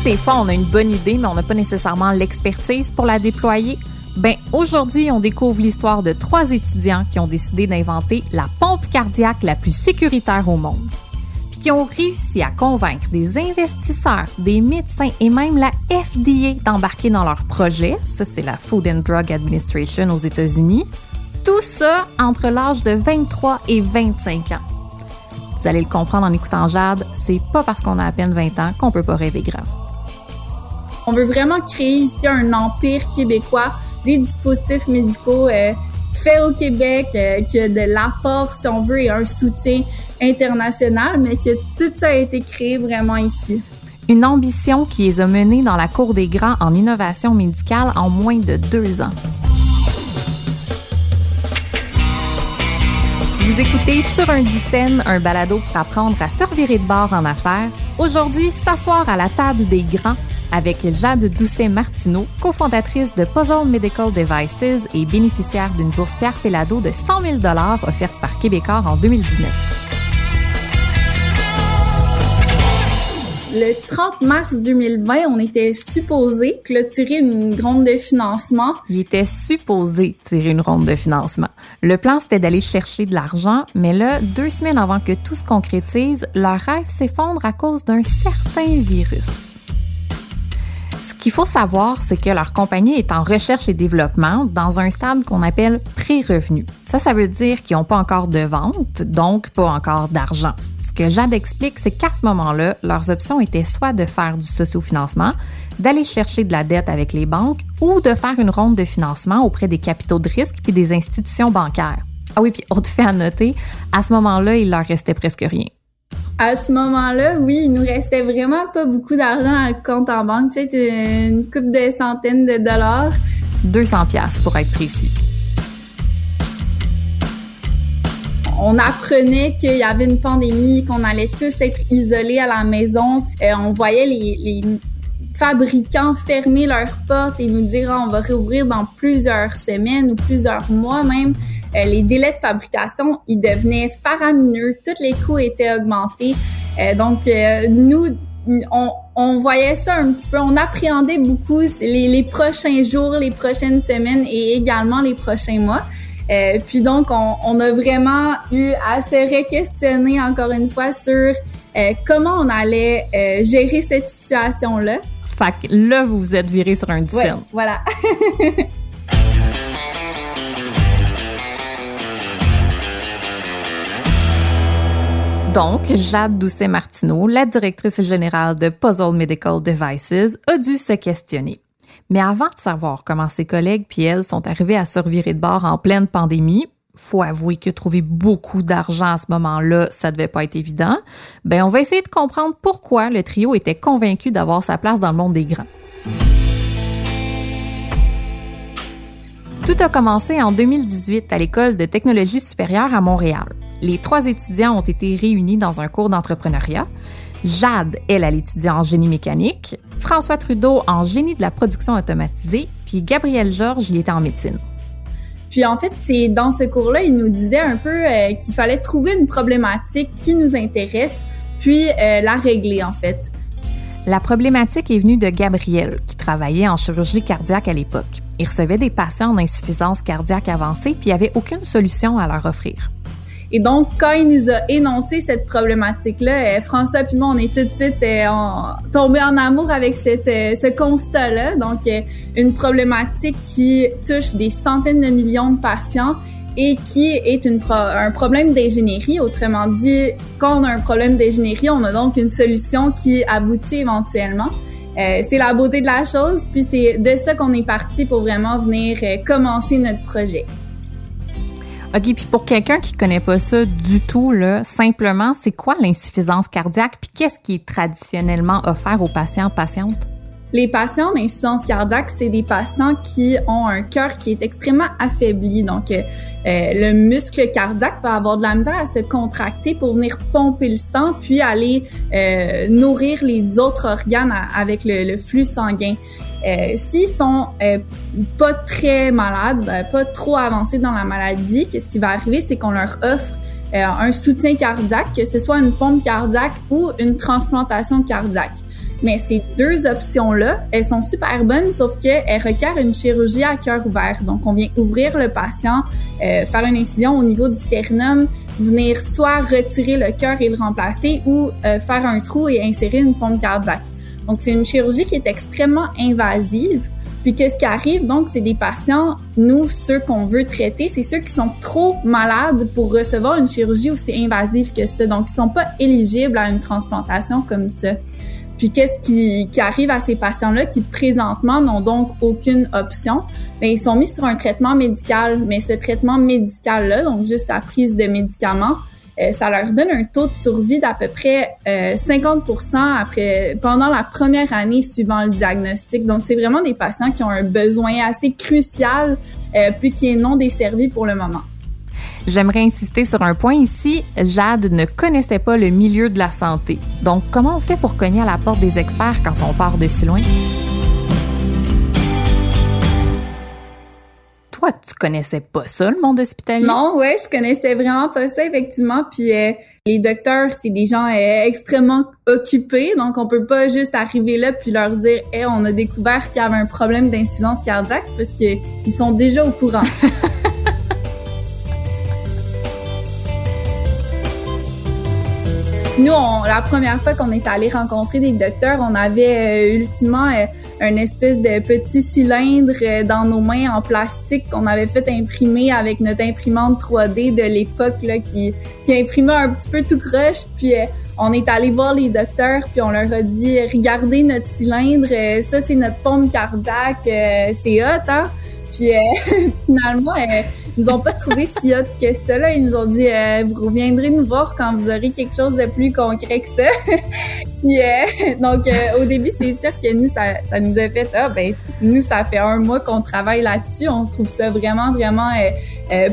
Des fois, on a une bonne idée, mais on n'a pas nécessairement l'expertise pour la déployer. Ben, aujourd'hui, on découvre l'histoire de trois étudiants qui ont décidé d'inventer la pompe cardiaque la plus sécuritaire au monde. Puis qui ont réussi à convaincre des investisseurs, des médecins et même la FDA d'embarquer dans leur projet. Ça, c'est la Food and Drug Administration aux États-Unis. Tout ça entre l'âge de 23 et 25 ans. Vous allez le comprendre en écoutant Jade, c'est pas parce qu'on a à peine 20 ans qu'on peut pas rêver grand. On veut vraiment créer ici un empire québécois des dispositifs médicaux euh, faits au Québec, euh, qui a de l'apport, si on veut, et un soutien international, mais que tout ça a été créé vraiment ici. Une ambition qui les a menés dans la cour des grands en innovation médicale en moins de deux ans. Vous écoutez Sur un dixaine, un balado pour apprendre à se de bord en affaires. Aujourd'hui, s'asseoir à la table des grands avec Jade Doucet-Martineau, cofondatrice de Puzzle Medical Devices et bénéficiaire d'une bourse Pierre Pelado de 100 000 offerte par Québécois en 2019. Le 30 mars 2020, on était supposé clôturer une ronde de financement. Il était supposé tirer une ronde de financement. Le plan, c'était d'aller chercher de l'argent, mais là, deux semaines avant que tout se concrétise, leur rêve s'effondre à cause d'un certain virus qu'il faut savoir, c'est que leur compagnie est en recherche et développement dans un stade qu'on appelle pré-revenu. Ça, ça veut dire qu'ils n'ont pas encore de vente, donc pas encore d'argent. Ce que Jade explique, c'est qu'à ce moment-là, leurs options étaient soit de faire du sociofinancement, d'aller chercher de la dette avec les banques ou de faire une ronde de financement auprès des capitaux de risque puis des institutions bancaires. Ah oui, puis autre fait à noter, à ce moment-là, il leur restait presque rien à ce moment-là, oui, il nous restait vraiment pas beaucoup d'argent à le compte en banque, peut-être une coupe de centaines de dollars. 200 pièces pour être précis. On apprenait qu'il y avait une pandémie, qu'on allait tous être isolés à la maison. Euh, on voyait les, les, fabricants fermer leurs portes et nous dire ah, on va réouvrir dans plusieurs semaines ou plusieurs mois même. Euh, les délais de fabrication, ils devenaient faramineux, tous les coûts étaient augmentés. Euh, donc, euh, nous, on, on, voyait ça un petit peu, on appréhendait beaucoup les, les, prochains jours, les prochaines semaines et également les prochains mois. Euh, puis donc, on, on, a vraiment eu à se re-questionner encore une fois sur comment on allait gérer cette situation-là. Fait que là, vous vous êtes viré sur un dixième. Ouais, voilà. Donc, Jade Doucet-Martineau, la directrice générale de Puzzle Medical Devices, a dû se questionner. Mais avant de savoir comment ses collègues puis elles sont arrivés à survivre de bord en pleine pandémie, faut avouer que trouver beaucoup d'argent à ce moment-là, ça devait pas être évident. Ben, on va essayer de comprendre pourquoi le trio était convaincu d'avoir sa place dans le monde des grands. Tout a commencé en 2018 à l'École de technologie supérieure à Montréal les trois étudiants ont été réunis dans un cours d'entrepreneuriat. Jade, elle, elle étudie en génie mécanique. François Trudeau en génie de la production automatisée. Puis Gabriel Georges, il était en médecine. Puis en fait, c'est dans ce cours-là, il nous disait un peu euh, qu'il fallait trouver une problématique qui nous intéresse, puis euh, la régler en fait. La problématique est venue de Gabriel, qui travaillait en chirurgie cardiaque à l'époque. Il recevait des patients d'insuffisance cardiaque avancée, puis il n'y avait aucune solution à leur offrir. Et donc, quand il nous a énoncé cette problématique-là, euh, François puis moi, on est tout de suite euh, tombés en amour avec cette, euh, ce constat-là. Donc, une problématique qui touche des centaines de millions de patients et qui est un problème d'ingénierie. Autrement dit, quand on a un problème d'ingénierie, on a donc une solution qui aboutit éventuellement. C'est la beauté de la chose, puis c'est de ça qu'on est parti pour vraiment venir commencer notre projet. OK, puis pour quelqu'un qui connaît pas ça du tout, là, simplement, c'est quoi l'insuffisance cardiaque? Puis qu'est-ce qui est traditionnellement offert aux patients, patientes? Les patients d'insuffisance cardiaque, c'est des patients qui ont un cœur qui est extrêmement affaibli. Donc, euh, le muscle cardiaque va avoir de la misère à se contracter pour venir pomper le sang, puis aller euh, nourrir les autres organes avec le flux sanguin. Euh, S'ils sont euh, pas très malades, euh, pas trop avancés dans la maladie, qu'est-ce qui va arriver, c'est qu'on leur offre euh, un soutien cardiaque, que ce soit une pompe cardiaque ou une transplantation cardiaque. Mais ces deux options-là, elles sont super bonnes, sauf qu'elles requièrent une chirurgie à cœur ouvert. Donc, on vient ouvrir le patient, euh, faire une incision au niveau du sternum, venir soit retirer le cœur et le remplacer ou euh, faire un trou et insérer une pompe cardiaque. Donc, c'est une chirurgie qui est extrêmement invasive. Puis qu'est-ce qui arrive? Donc, c'est des patients, nous, ceux qu'on veut traiter, c'est ceux qui sont trop malades pour recevoir une chirurgie aussi invasive que ça. Donc, ils sont pas éligibles à une transplantation comme ça. Puis qu'est-ce qui, arrive à ces patients-là qui présentement n'ont donc aucune option? Bien, ils sont mis sur un traitement médical, mais ce traitement médical-là, donc juste la prise de médicaments, euh, ça leur donne un taux de survie d'à peu près 50 euh, après pendant la première année suivant le diagnostic. Donc c'est vraiment des patients qui ont un besoin assez crucial euh, puis qui est non desservi pour le moment. J'aimerais insister sur un point ici. Jade ne connaissait pas le milieu de la santé. Donc, comment on fait pour cogner à la porte des experts quand on part de si loin? Toi, tu connaissais pas ça, le monde hospitalier? Non, ouais, je connaissais vraiment pas ça, effectivement. Puis euh, les docteurs, c'est des gens euh, extrêmement occupés, donc on peut pas juste arriver là puis leur dire hey, on a découvert qu'il y avait un problème d'insuffisance cardiaque » parce qu'ils sont déjà au courant. Nous, la première fois qu'on est allé rencontrer des docteurs, on avait euh, ultimement euh, un espèce de petit cylindre euh, dans nos mains en plastique qu'on avait fait imprimer avec notre imprimante 3D de l'époque là, qui, qui imprimait un petit peu tout croche. Puis on est allé voir les docteurs, puis on leur a dit regardez notre cylindre, ça c'est notre pompe cardiaque, c'est hot, hein? Puis finalement, ils nous ont pas trouvé si hot que ça. Là. Ils nous ont dit euh, vous reviendrez nous voir quand vous aurez quelque chose de plus concret que ça. Euh, donc euh, au début, c'est sûr que nous, ça, ça nous a fait ah ben nous, ça fait un mois qu'on travaille là-dessus. On trouve ça vraiment, vraiment un,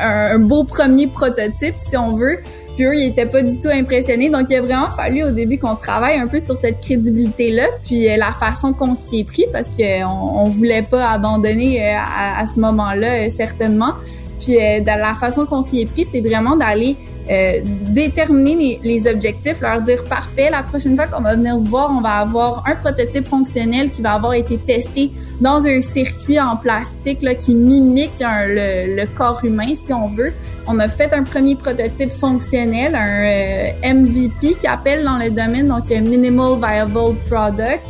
un beau premier prototype, si on veut. Puis eux, ils étaient pas du tout impressionnés. Donc, il a vraiment fallu au début qu'on travaille un peu sur cette crédibilité-là, puis euh, la façon qu'on s'y est pris, parce qu'on on voulait pas abandonner euh, à, ce moment-là, euh, certainement. Puis de la façon qu'on s'y est pris, c'est vraiment d'aller euh, déterminer les, les, objectifs, leur dire parfait, la prochaine fois qu'on va venir voir, on va avoir un prototype fonctionnel qui va avoir été testé dans un circuit en plastique là, qui mimique le, le, corps humain, si on veut. On a fait un premier prototype fonctionnel, un euh, MVP qui appelle dans le domaine, donc un Minimal Viable Product.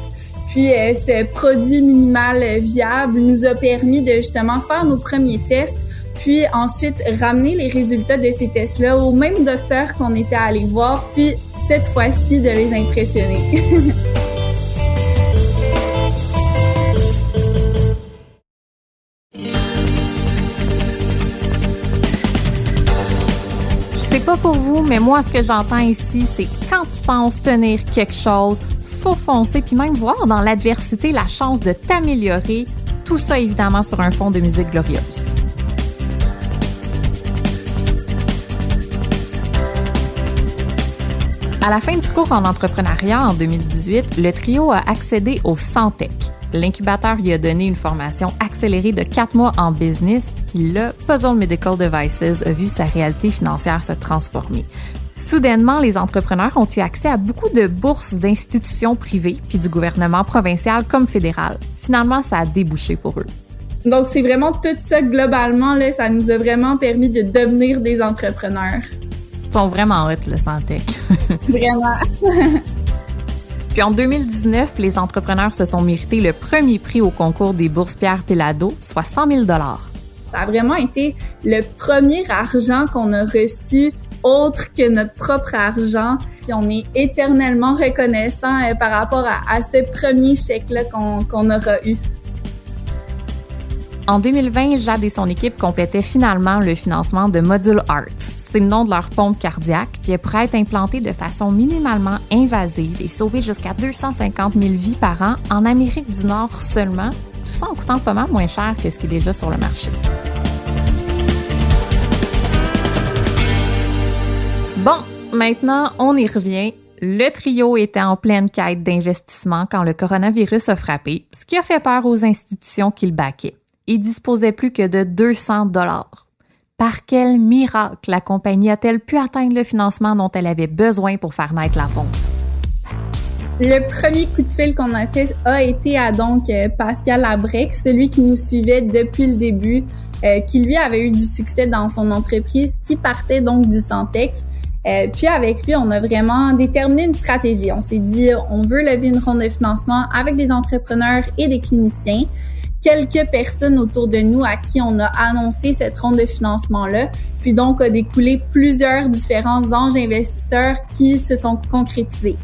Puis euh, ce produit minimal viable nous a permis de justement faire nos premiers tests puis ensuite ramener les résultats de ces tests-là au même docteur qu'on était allé voir, puis cette fois-ci de les impressionner. Je sais pas pour vous, mais moi, ce que j'entends ici, c'est quand tu penses tenir quelque chose, faut foncer, puis même voir dans l'adversité la chance de t'améliorer. Tout ça, évidemment, sur un fond de musique glorieuse. À la fin du cours en entrepreneuriat en 2018, le trio a accédé au Santec. L'incubateur lui a donné une formation accélérée de quatre mois en business, puis le Puzzle Medical Devices a vu sa réalité financière se transformer. Soudainement, les entrepreneurs ont eu accès à beaucoup de bourses d'institutions privées, puis du gouvernement provincial comme fédéral. Finalement, ça a débouché pour eux. Donc, c'est vraiment tout ça globalement, là, ça nous a vraiment permis de devenir des entrepreneurs sont vraiment hot, le Santec. vraiment. Puis en 2019, les entrepreneurs se sont mérités le premier prix au concours des bourses Pierre Pilado, soit 100 000 Ça a vraiment été le premier argent qu'on a reçu autre que notre propre argent. Puis on est éternellement reconnaissant euh, par rapport à, ce premier chèque-là qu'on aura eu. En 2020, Jade et son équipe complétaient finalement le financement de Module Arts c'est le nom de leur pompe cardiaque, puis elle pourrait être implantée de façon minimalement invasive et sauver jusqu'à 250 000 vies par an en Amérique du Nord seulement, tout ça en coûtant pas mal moins cher que ce qui est déjà sur le marché. Bon, maintenant, on y revient. Le trio était en pleine quête d'investissement quand le coronavirus a frappé, ce qui a fait peur aux institutions qui le baquaient. Ils disposaient plus que de 200 dollars. Par quel miracle la compagnie a-t-elle pu atteindre le financement dont elle avait besoin pour faire naître la pompe? Le premier coup de fil qu'on a fait a été à donc euh, Pascal Labrec, celui qui nous suivait depuis le début, euh, qui lui avait eu du succès dans son entreprise, qui partait donc du Santec. Euh, puis avec lui, on a vraiment déterminé une stratégie. On s'est dit, on veut lever une ronde de financement avec des entrepreneurs et des cliniciens quelques personnes autour de nous à qui on a annoncé cette ronde de financement-là. Puis donc, a découlé plusieurs différents anges investisseurs qui se sont concrétisés.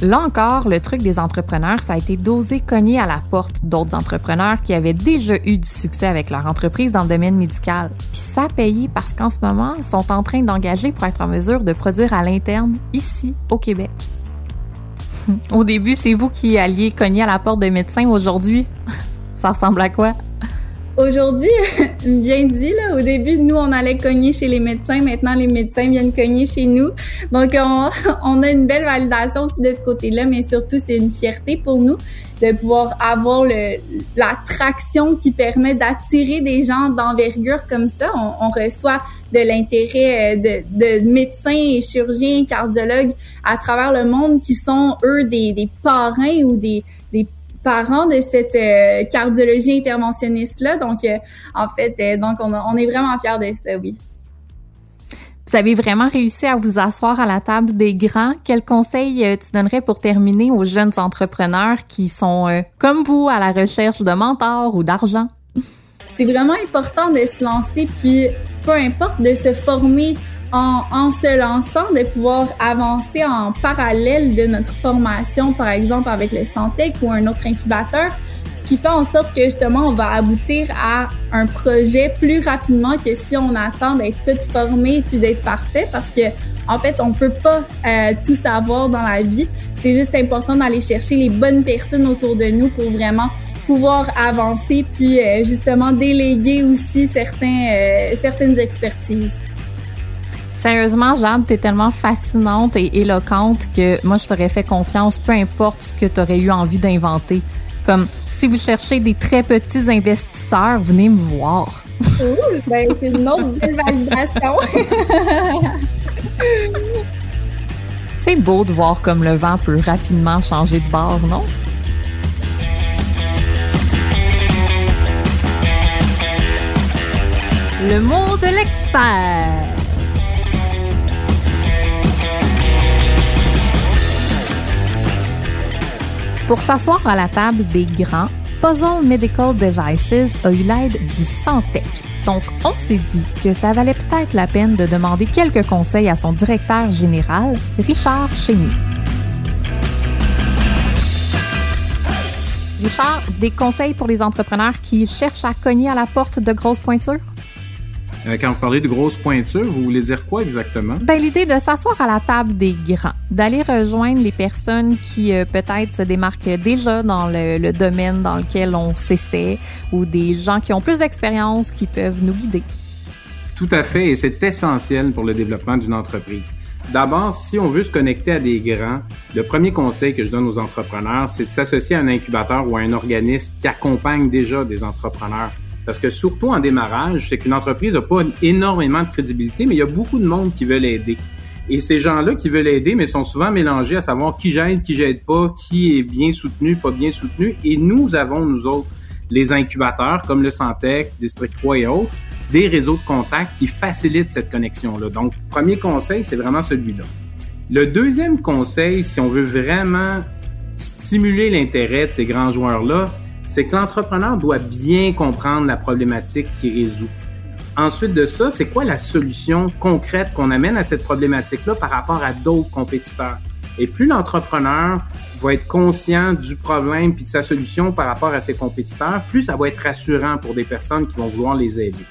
Là encore, le truc des entrepreneurs, ça a été d'oser cogner à la porte d'autres entrepreneurs qui avaient déjà eu du succès avec leur entreprise dans le domaine médical. Puis ça a payé parce qu'en ce moment, ils sont en train d'engager pour être en mesure de produire à l'interne, ici, au Québec. au début, c'est vous qui alliez cogner à la porte de médecins aujourd'hui. ça ressemble à quoi? Aujourd'hui, bien dit, là, au début, nous, on allait cogner chez les médecins. Maintenant, les médecins viennent cogner chez nous. Donc, on, a une belle validation aussi de ce côté-là, mais surtout, c'est une fierté pour nous de pouvoir avoir le, la qui permet d'attirer des gens d'envergure comme ça. On, reçoit de l'intérêt euh, de, de, médecins chirurgiens, cardiologues à travers le monde qui sont, eux, des, des parrains ou des, des parents de cette euh, cardiologie interventionniste-là. Donc, euh, en fait, euh, donc on, on, est vraiment fiers de ça, oui. Vous avez vraiment réussi à vous asseoir à la table des grands. Quel conseil tu donnerais pour terminer aux jeunes entrepreneurs qui sont, comme vous, à la recherche de mentors ou d'argent? C'est vraiment important de se lancer, puis peu importe de se former en, se lançant, de pouvoir avancer en parallèle de notre formation, par exemple avec le Santec ou un autre incubateur, ce qui fait en sorte que justement on va aboutir à un projet plus rapidement que si on attend d'être tout formé puis d'être parfait, parce que en fait on peut pas euh, tout savoir dans la vie. C'est juste important d'aller chercher les bonnes personnes autour de nous pour vraiment pouvoir avancer puis euh, justement déléguer aussi certains, euh, certaines expertises. Sérieusement, Jade, t'es tellement fascinante et éloquente que moi, je t'aurais fait confiance, peu importe ce que t'aurais eu envie d'inventer. Comme si vous cherchez des très petits investisseurs, venez me voir. Ben c'est une autre belle validation. c'est beau de voir comme le vent peut rapidement changer de bord, non? Le mot de l'expert. Pour s'asseoir à la table des grands, Puzzle Medical Devices a eu l'aide du Santec. Donc, on s'est dit que ça valait peut-être la peine de demander quelques conseils à son directeur général, Richard Chénier. Richard, des conseils pour les entrepreneurs qui cherchent à cogner à la porte de grosses pointures? Euh, quand vous parlez de grosses pointures, vous voulez dire quoi exactement? Ben, l'idée de s'asseoir à la table des grands, d'aller rejoindre les personnes qui euh, peut-être se démarquent déjà dans le, domaine dans lequel on s'essaie ou des gens qui ont plus d'expérience qui peuvent nous guider. Tout à fait, et c'est essentiel pour le développement d'une entreprise. D'abord, si on veut se connecter à des grands, le premier conseil que je donne aux entrepreneurs, c'est de s'associer à un incubateur ou à un organisme qui accompagne déjà des entrepreneurs. Parce que surtout en démarrage, c'est qu'une entreprise n'a pas énormément de crédibilité, mais il y a beaucoup de monde qui veulent aider. Et ces gens-là qui veulent aider, mais sont souvent mélangés à savoir qui j'aide, qui j'aide pas, qui est bien soutenu, pas bien soutenu. Et nous avons, nous autres, les incubateurs comme le Santec, District 3 et autres, des réseaux de contacts qui facilitent cette connexion-là. Donc, premier conseil, c'est vraiment celui-là. Le deuxième conseil, si on veut vraiment stimuler l'intérêt de ces grands joueurs-là, c'est que l'entrepreneur doit bien comprendre la problématique qu'il résout. Ensuite de ça, c'est quoi la solution concrète qu'on amène à cette problématique-là par rapport à d'autres compétiteurs? Et plus l'entrepreneur va être conscient du problème puis de sa solution par rapport à ses compétiteurs, plus ça va être rassurant pour des personnes qui vont vouloir les aider.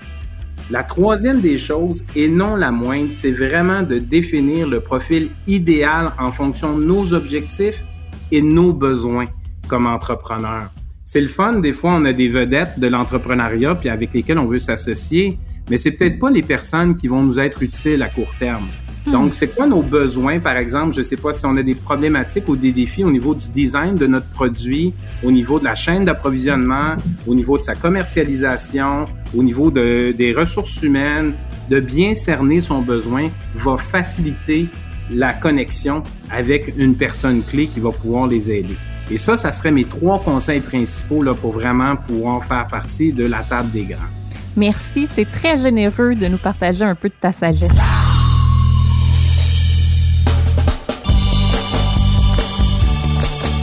La troisième des choses, et non la moindre, c'est vraiment de définir le profil idéal en fonction de nos objectifs et nos besoins comme entrepreneurs c'est le fun. Des fois, on a des vedettes de l'entrepreneuriat puis avec lesquelles on veut s'associer, mais c'est peut-être pas les personnes qui vont nous être utiles à court terme. Hmm. Donc, c'est quoi nos besoins, par exemple? Je sais pas si on a des problématiques ou des défis au niveau du design de notre produit, au niveau de la chaîne d'approvisionnement, au niveau de sa commercialisation, au niveau de, des ressources humaines, de bien cerner son besoin va faciliter la connexion avec une personne clé qui va pouvoir les aider. Et ça, ça serait mes trois conseils principaux là, pour vraiment pouvoir faire partie de la table des grands. Merci, c'est très généreux de nous partager un peu de ta sagesse.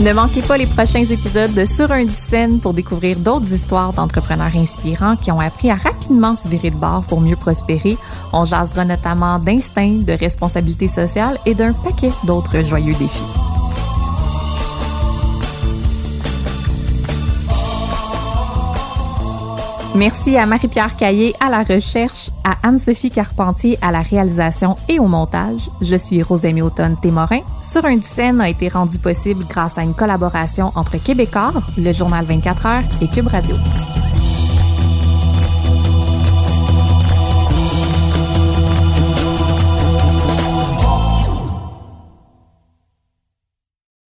Ne manquez pas les prochains épisodes de Sur un scène pour découvrir d'autres histoires d'entrepreneurs inspirants qui ont appris à rapidement se virer de bord pour mieux prospérer. On jasera notamment d'instinct, de responsabilité sociale et d'un paquet d'autres joyeux défis. Merci à Marie-Pierre Caillé à la recherche, à Anne-Sophie Carpentier à la réalisation et au montage. Je suis Rosemée Automne Témorin. Sur un scène a été rendu possible grâce à une collaboration entre Québecor, le journal 24 heures et Cube Radio.